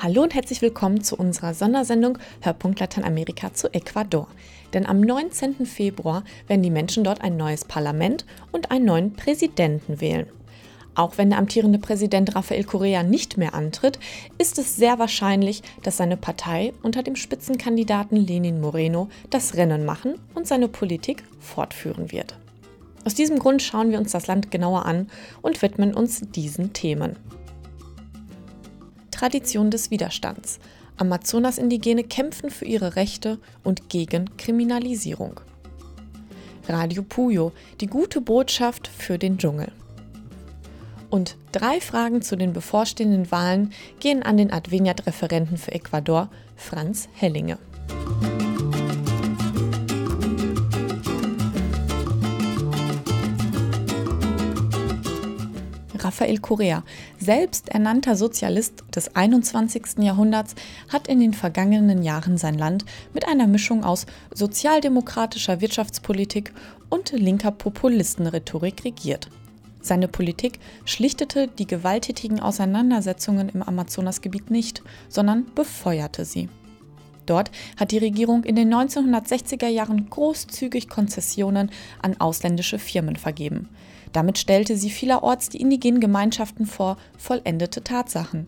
Hallo und herzlich willkommen zu unserer Sondersendung Hörpunkt Lateinamerika zu Ecuador. Denn am 19. Februar werden die Menschen dort ein neues Parlament und einen neuen Präsidenten wählen. Auch wenn der amtierende Präsident Rafael Correa nicht mehr antritt, ist es sehr wahrscheinlich, dass seine Partei unter dem Spitzenkandidaten Lenin Moreno das Rennen machen und seine Politik fortführen wird. Aus diesem Grund schauen wir uns das Land genauer an und widmen uns diesen Themen. Tradition des Widerstands. Amazonas-Indigene kämpfen für ihre Rechte und gegen Kriminalisierung. Radio Puyo, die gute Botschaft für den Dschungel. Und drei Fragen zu den bevorstehenden Wahlen gehen an den Adveniat-Referenten für Ecuador, Franz Hellinge. Rafael Correa, selbst ernannter Sozialist des 21. Jahrhunderts, hat in den vergangenen Jahren sein Land mit einer Mischung aus sozialdemokratischer Wirtschaftspolitik und linker Populistenrhetorik regiert. Seine Politik schlichtete die gewalttätigen Auseinandersetzungen im Amazonasgebiet nicht, sondern befeuerte sie. Dort hat die Regierung in den 1960er Jahren großzügig Konzessionen an ausländische Firmen vergeben. Damit stellte sie vielerorts die indigenen Gemeinschaften vor vollendete Tatsachen.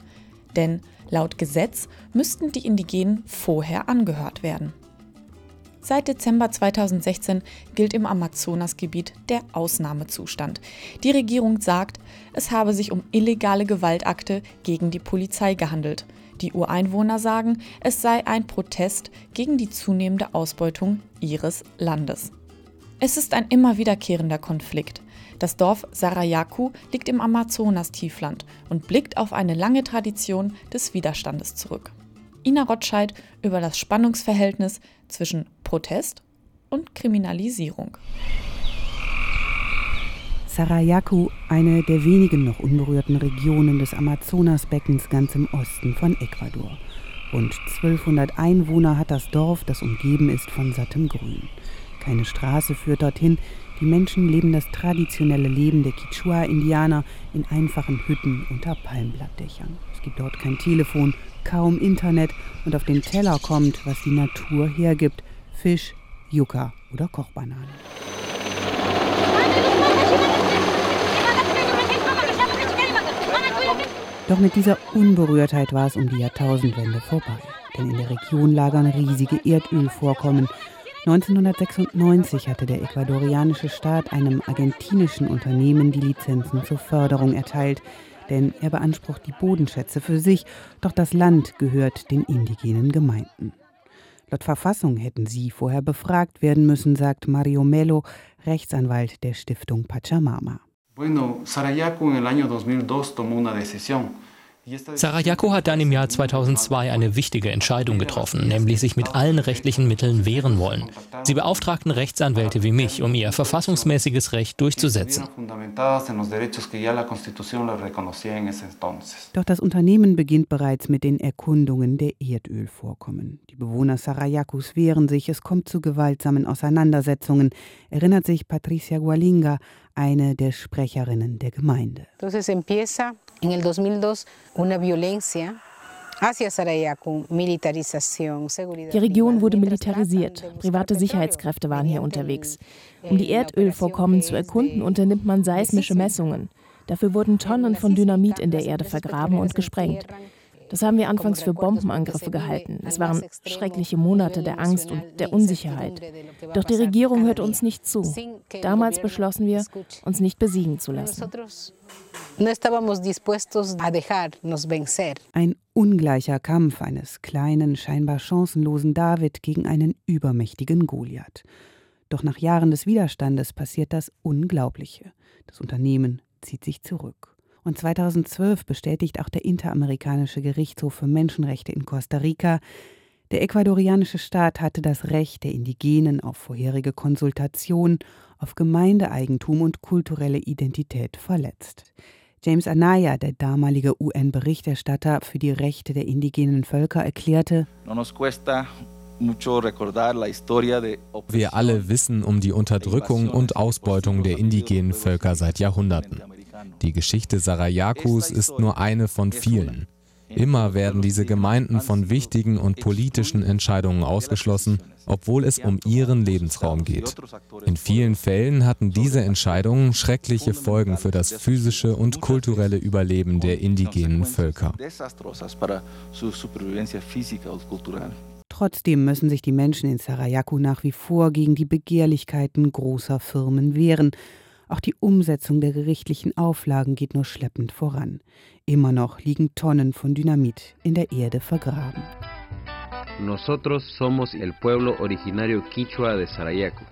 Denn laut Gesetz müssten die Indigenen vorher angehört werden. Seit Dezember 2016 gilt im Amazonasgebiet der Ausnahmezustand. Die Regierung sagt, es habe sich um illegale Gewaltakte gegen die Polizei gehandelt. Die Ureinwohner sagen, es sei ein Protest gegen die zunehmende Ausbeutung ihres Landes. Es ist ein immer wiederkehrender Konflikt. Das Dorf Sarayaku liegt im Amazonas-Tiefland und blickt auf eine lange Tradition des Widerstandes zurück. Ina Rotscheid über das Spannungsverhältnis zwischen Protest und Kriminalisierung. Sarayaku, eine der wenigen noch unberührten Regionen des Amazonasbeckens ganz im Osten von Ecuador. Rund 1200 Einwohner hat das Dorf, das umgeben ist von sattem Grün. Keine Straße führt dorthin, die Menschen leben das traditionelle Leben der Quichua-Indianer in einfachen Hütten unter Palmblattdächern. Es gibt dort kein Telefon, kaum Internet und auf den Teller kommt, was die Natur hergibt: Fisch, Yucca oder Kochbananen. Doch mit dieser Unberührtheit war es um die Jahrtausendwende vorbei. Denn in der Region lagern riesige Erdölvorkommen. 1996 hatte der ecuadorianische Staat einem argentinischen Unternehmen die Lizenzen zur Förderung erteilt, denn er beansprucht die Bodenschätze für sich, doch das Land gehört den indigenen Gemeinden. Laut Verfassung hätten sie vorher befragt werden müssen, sagt Mario Melo, Rechtsanwalt der Stiftung Pachamama. Bueno, Sarayaku en el año 2002 tomó una decisión Sarajevo hat dann im Jahr 2002 eine wichtige Entscheidung getroffen, nämlich sich mit allen rechtlichen Mitteln wehren wollen. Sie beauftragten Rechtsanwälte wie mich, um ihr verfassungsmäßiges Recht durchzusetzen. Doch das Unternehmen beginnt bereits mit den Erkundungen der Erdölvorkommen. Die Bewohner Sarayakus wehren sich, es kommt zu gewaltsamen Auseinandersetzungen, erinnert sich Patricia Gualinga, eine der Sprecherinnen der Gemeinde. Entonces empieza en el 2002 una violencia die Region wurde militarisiert. Private Sicherheitskräfte waren hier unterwegs. Um die Erdölvorkommen zu erkunden, unternimmt man seismische Messungen. Dafür wurden Tonnen von Dynamit in der Erde vergraben und gesprengt. Das haben wir anfangs für Bombenangriffe gehalten. Es waren schreckliche Monate der Angst und der Unsicherheit. Doch die Regierung hörte uns nicht zu. Damals beschlossen wir, uns nicht besiegen zu lassen. Ein ungleicher Kampf eines kleinen, scheinbar chancenlosen David gegen einen übermächtigen Goliath. Doch nach Jahren des Widerstandes passiert das Unglaubliche. Das Unternehmen zieht sich zurück. Und 2012 bestätigt auch der Interamerikanische Gerichtshof für Menschenrechte in Costa Rica, der ecuadorianische Staat hatte das Recht der Indigenen auf vorherige Konsultation, auf Gemeindeeigentum und kulturelle Identität verletzt. James Anaya, der damalige UN-Berichterstatter für die Rechte der indigenen Völker, erklärte, wir alle wissen um die Unterdrückung und Ausbeutung der indigenen Völker seit Jahrhunderten. Die Geschichte Sarayakus ist nur eine von vielen. Immer werden diese Gemeinden von wichtigen und politischen Entscheidungen ausgeschlossen, obwohl es um ihren Lebensraum geht. In vielen Fällen hatten diese Entscheidungen schreckliche Folgen für das physische und kulturelle Überleben der indigenen Völker. Trotzdem müssen sich die Menschen in Sarayaku nach wie vor gegen die Begehrlichkeiten großer Firmen wehren. Auch die Umsetzung der gerichtlichen Auflagen geht nur schleppend voran. Immer noch liegen Tonnen von Dynamit in der Erde vergraben. Nosotros somos el pueblo originario Quichua de Sarayaku.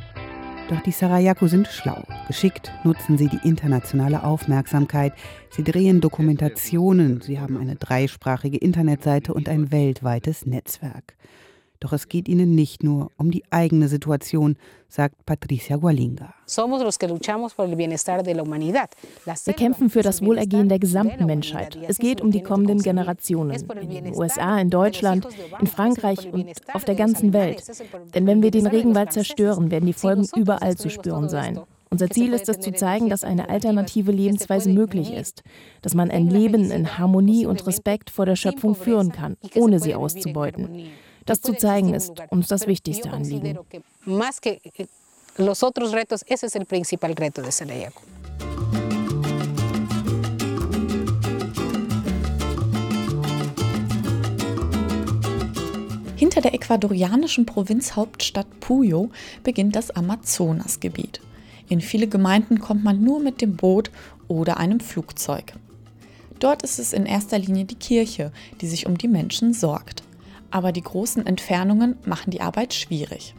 Doch die Sarayaku sind schlau. Geschickt nutzen sie die internationale Aufmerksamkeit. Sie drehen Dokumentationen, sie haben eine dreisprachige Internetseite und ein weltweites Netzwerk. Doch es geht ihnen nicht nur um die eigene Situation, sagt Patricia Gualinga. Wir kämpfen für das Wohlergehen der gesamten Menschheit. Es geht um die kommenden Generationen. In den USA, in Deutschland, in Frankreich und auf der ganzen Welt. Denn wenn wir den Regenwald zerstören, werden die Folgen überall zu spüren sein. Unser Ziel ist es zu zeigen, dass eine alternative Lebensweise möglich ist, dass man ein Leben in Harmonie und Respekt vor der Schöpfung führen kann, ohne sie auszubeuten. Das zu zeigen ist uns das wichtigste Anliegen. Hinter der ecuadorianischen Provinzhauptstadt Puyo beginnt das Amazonasgebiet. In viele Gemeinden kommt man nur mit dem Boot oder einem Flugzeug. Dort ist es in erster Linie die Kirche, die sich um die Menschen sorgt aber die großen Entfernungen machen die Arbeit schwierig.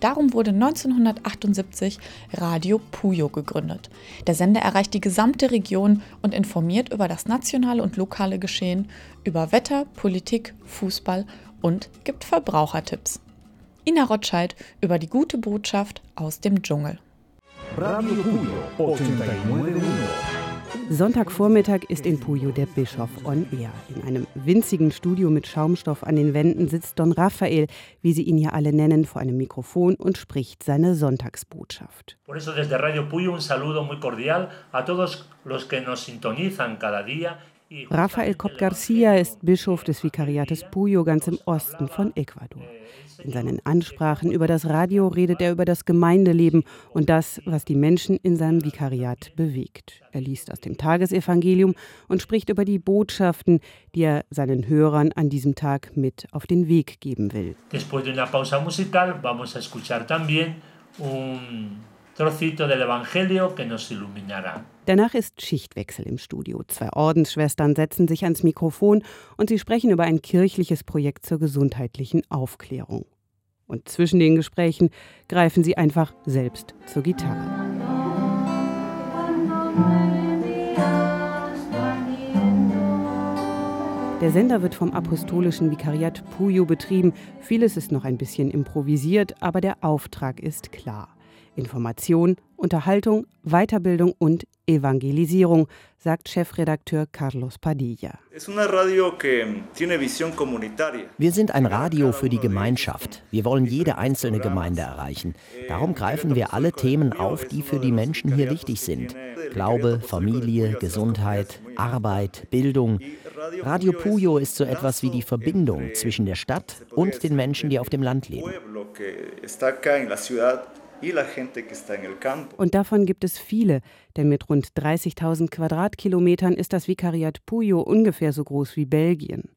Darum wurde 1978 Radio Puyo gegründet. Der Sender erreicht die gesamte Region und informiert über das nationale und lokale Geschehen, über Wetter, Politik, Fußball und gibt Verbrauchertipps. Ina Rotscheid über die gute Botschaft aus dem Dschungel. Radio Puyo 89 Sonntagvormittag ist in Puyo der Bischof on Air. In einem winzigen Studio mit Schaumstoff an den Wänden sitzt Don Rafael, wie sie ihn hier alle nennen, vor einem Mikrofon und spricht seine Sonntagsbotschaft. Por eso Radio Puyo un saludo muy cordial a todos los que nos sintonizan cada día Rafael Cobb Garcia ist Bischof des Vikariates Puyo ganz im Osten von Ecuador. In seinen Ansprachen über das Radio redet er über das Gemeindeleben und das, was die Menschen in seinem Vikariat bewegt. Er liest aus dem Tagesevangelium und spricht über die Botschaften, die er seinen Hörern an diesem Tag mit auf den Weg geben will. Después de una pausa musical vamos a escuchar también un trocito del Evangelio que nos iluminará. Danach ist Schichtwechsel im Studio. Zwei Ordensschwestern setzen sich ans Mikrofon und sie sprechen über ein kirchliches Projekt zur gesundheitlichen Aufklärung. Und zwischen den Gesprächen greifen sie einfach selbst zur Gitarre. Der Sender wird vom apostolischen Vikariat Puyo betrieben. Vieles ist noch ein bisschen improvisiert, aber der Auftrag ist klar. Information, Unterhaltung, Weiterbildung und Evangelisierung, sagt Chefredakteur Carlos Padilla. Wir sind ein Radio für die Gemeinschaft. Wir wollen jede einzelne Gemeinde erreichen. Darum greifen wir alle Themen auf, die für die Menschen hier wichtig sind. Glaube, Familie, Gesundheit, Arbeit, Bildung. Radio Puyo ist so etwas wie die Verbindung zwischen der Stadt und den Menschen, die auf dem Land leben. Und davon gibt es viele, denn mit rund 30.000 Quadratkilometern ist das Vikariat Puyo ungefähr so groß wie Belgien.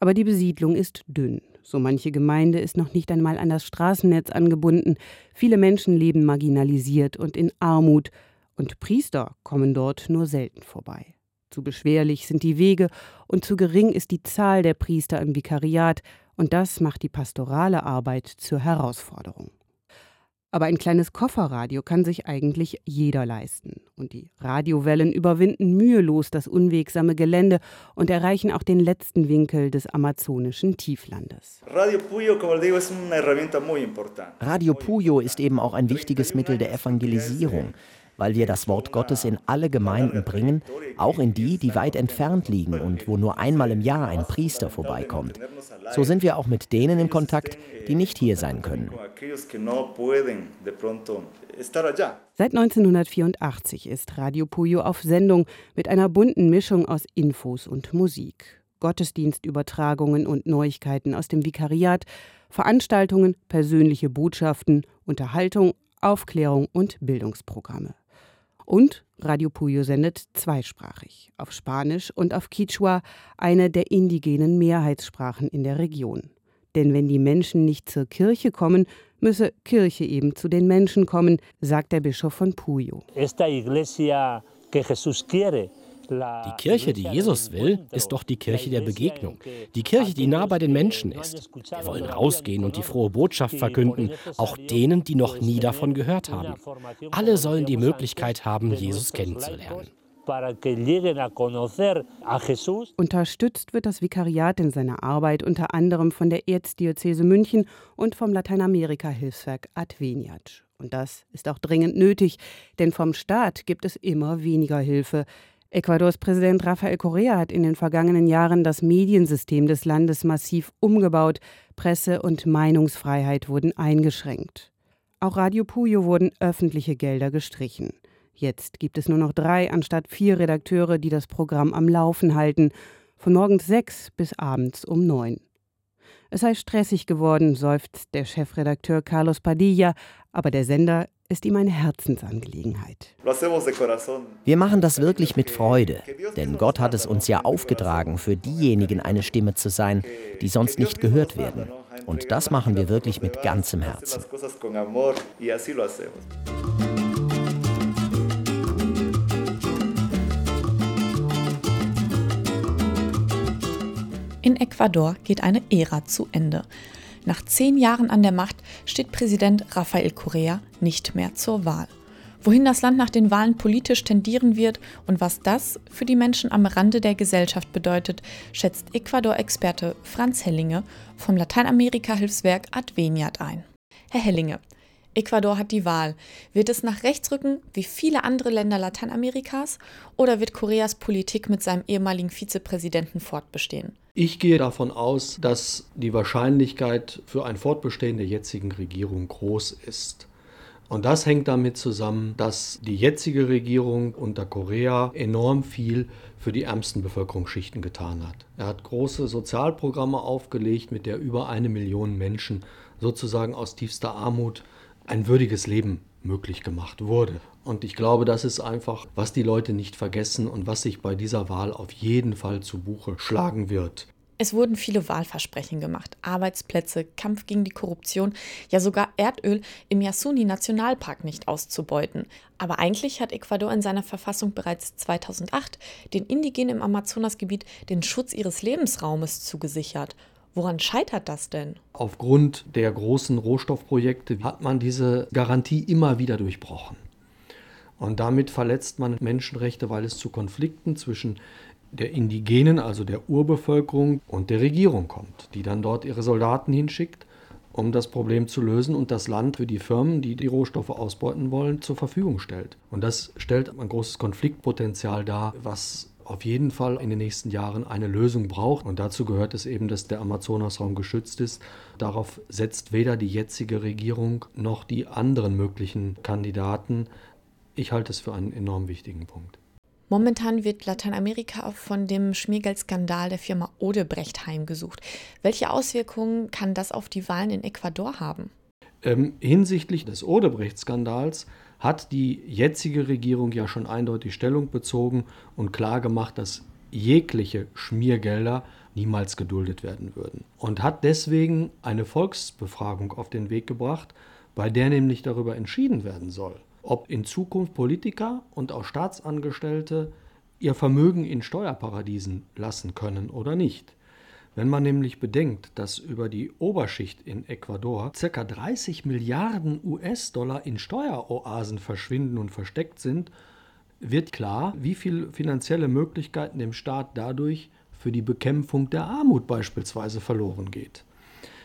Aber die Besiedlung ist dünn. So manche Gemeinde ist noch nicht einmal an das Straßennetz angebunden. Viele Menschen leben marginalisiert und in Armut. Und Priester kommen dort nur selten vorbei. Zu beschwerlich sind die Wege und zu gering ist die Zahl der Priester im Vikariat. Und das macht die pastorale Arbeit zur Herausforderung. Aber ein kleines Kofferradio kann sich eigentlich jeder leisten. Und die Radiowellen überwinden mühelos das unwegsame Gelände und erreichen auch den letzten Winkel des amazonischen Tieflandes. Radio Puyo ist eben auch ein wichtiges Mittel der Evangelisierung weil wir das Wort Gottes in alle Gemeinden bringen, auch in die, die weit entfernt liegen und wo nur einmal im Jahr ein Priester vorbeikommt. So sind wir auch mit denen in Kontakt, die nicht hier sein können. Seit 1984 ist Radio Puyo auf Sendung mit einer bunten Mischung aus Infos und Musik. Gottesdienstübertragungen und Neuigkeiten aus dem Vikariat, Veranstaltungen, persönliche Botschaften, Unterhaltung, Aufklärung und Bildungsprogramme. Und Radio Puyo sendet zweisprachig, auf Spanisch und auf Quichua, eine der indigenen Mehrheitssprachen in der Region. Denn wenn die Menschen nicht zur Kirche kommen, müsse Kirche eben zu den Menschen kommen, sagt der Bischof von Puyo. Esta iglesia que Jesús quiere die Kirche, die Jesus will, ist doch die Kirche der Begegnung. Die Kirche, die nah bei den Menschen ist. Wir wollen rausgehen und die frohe Botschaft verkünden, auch denen, die noch nie davon gehört haben. Alle sollen die Möglichkeit haben, Jesus kennenzulernen. Unterstützt wird das Vikariat in seiner Arbeit unter anderem von der Erzdiözese München und vom Lateinamerika-Hilfswerk Adveniat. Und das ist auch dringend nötig, denn vom Staat gibt es immer weniger Hilfe. Ecuadors Präsident Rafael Correa hat in den vergangenen Jahren das Mediensystem des Landes massiv umgebaut. Presse- und Meinungsfreiheit wurden eingeschränkt. Auch Radio Puyo wurden öffentliche Gelder gestrichen. Jetzt gibt es nur noch drei anstatt vier Redakteure, die das Programm am Laufen halten, von morgens sechs bis abends um neun. Es sei stressig geworden, seufzt der Chefredakteur Carlos Padilla, aber der Sender ist ihm eine Herzensangelegenheit. Wir machen das wirklich mit Freude, denn Gott hat es uns ja aufgetragen, für diejenigen eine Stimme zu sein, die sonst nicht gehört werden. Und das machen wir wirklich mit ganzem Herzen. In Ecuador geht eine Ära zu Ende. Nach zehn Jahren an der Macht steht Präsident Rafael Correa nicht mehr zur Wahl. Wohin das Land nach den Wahlen politisch tendieren wird und was das für die Menschen am Rande der Gesellschaft bedeutet, schätzt Ecuador-Experte Franz Hellinge vom Lateinamerika-Hilfswerk Adveniat ein. Herr Hellinge, Ecuador hat die Wahl. Wird es nach rechts rücken, wie viele andere Länder Lateinamerikas, oder wird Koreas Politik mit seinem ehemaligen Vizepräsidenten fortbestehen? Ich gehe davon aus, dass die Wahrscheinlichkeit für ein Fortbestehen der jetzigen Regierung groß ist. Und das hängt damit zusammen, dass die jetzige Regierung unter Korea enorm viel für die ärmsten Bevölkerungsschichten getan hat. Er hat große Sozialprogramme aufgelegt, mit der über eine Million Menschen sozusagen aus tiefster Armut ein würdiges Leben möglich gemacht wurde. Und ich glaube, das ist einfach, was die Leute nicht vergessen und was sich bei dieser Wahl auf jeden Fall zu Buche schlagen wird. Es wurden viele Wahlversprechen gemacht, Arbeitsplätze, Kampf gegen die Korruption, ja sogar Erdöl im Yasuni-Nationalpark nicht auszubeuten. Aber eigentlich hat Ecuador in seiner Verfassung bereits 2008 den Indigenen im Amazonasgebiet den Schutz ihres Lebensraumes zugesichert. Woran scheitert das denn? Aufgrund der großen Rohstoffprojekte hat man diese Garantie immer wieder durchbrochen. Und damit verletzt man Menschenrechte, weil es zu Konflikten zwischen der Indigenen, also der Urbevölkerung und der Regierung kommt, die dann dort ihre Soldaten hinschickt, um das Problem zu lösen und das Land für die Firmen, die die Rohstoffe ausbeuten wollen, zur Verfügung stellt. Und das stellt ein großes Konfliktpotenzial dar, was auf jeden Fall in den nächsten Jahren eine Lösung braucht. Und dazu gehört es eben, dass der Amazonasraum geschützt ist. Darauf setzt weder die jetzige Regierung noch die anderen möglichen Kandidaten ich halte es für einen enorm wichtigen Punkt. Momentan wird Lateinamerika von dem Schmiergeldskandal der Firma Odebrecht heimgesucht. Welche Auswirkungen kann das auf die Wahlen in Ecuador haben? Ähm, hinsichtlich des Odebrecht-Skandals hat die jetzige Regierung ja schon eindeutig Stellung bezogen und klargemacht, dass jegliche Schmiergelder niemals geduldet werden würden. Und hat deswegen eine Volksbefragung auf den Weg gebracht, bei der nämlich darüber entschieden werden soll, ob in Zukunft Politiker und auch Staatsangestellte ihr Vermögen in Steuerparadiesen lassen können oder nicht. Wenn man nämlich bedenkt, dass über die Oberschicht in Ecuador ca. 30 Milliarden US-Dollar in Steueroasen verschwinden und versteckt sind, wird klar, wie viele finanzielle Möglichkeiten dem Staat dadurch für die Bekämpfung der Armut beispielsweise verloren geht.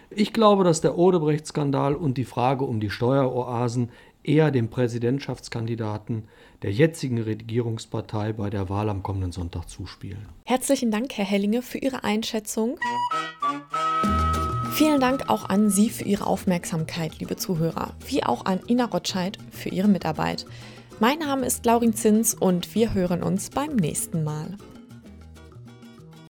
Ich glaube, dass der Odebrecht-Skandal und die Frage um die Steueroasen eher dem Präsidentschaftskandidaten der jetzigen Regierungspartei bei der Wahl am kommenden Sonntag zuspielen. Herzlichen Dank, Herr Hellinge, für Ihre Einschätzung. Vielen Dank auch an Sie für Ihre Aufmerksamkeit, liebe Zuhörer, wie auch an Ina Rotscheid für ihre Mitarbeit. Mein Name ist Laurin Zins und wir hören uns beim nächsten Mal.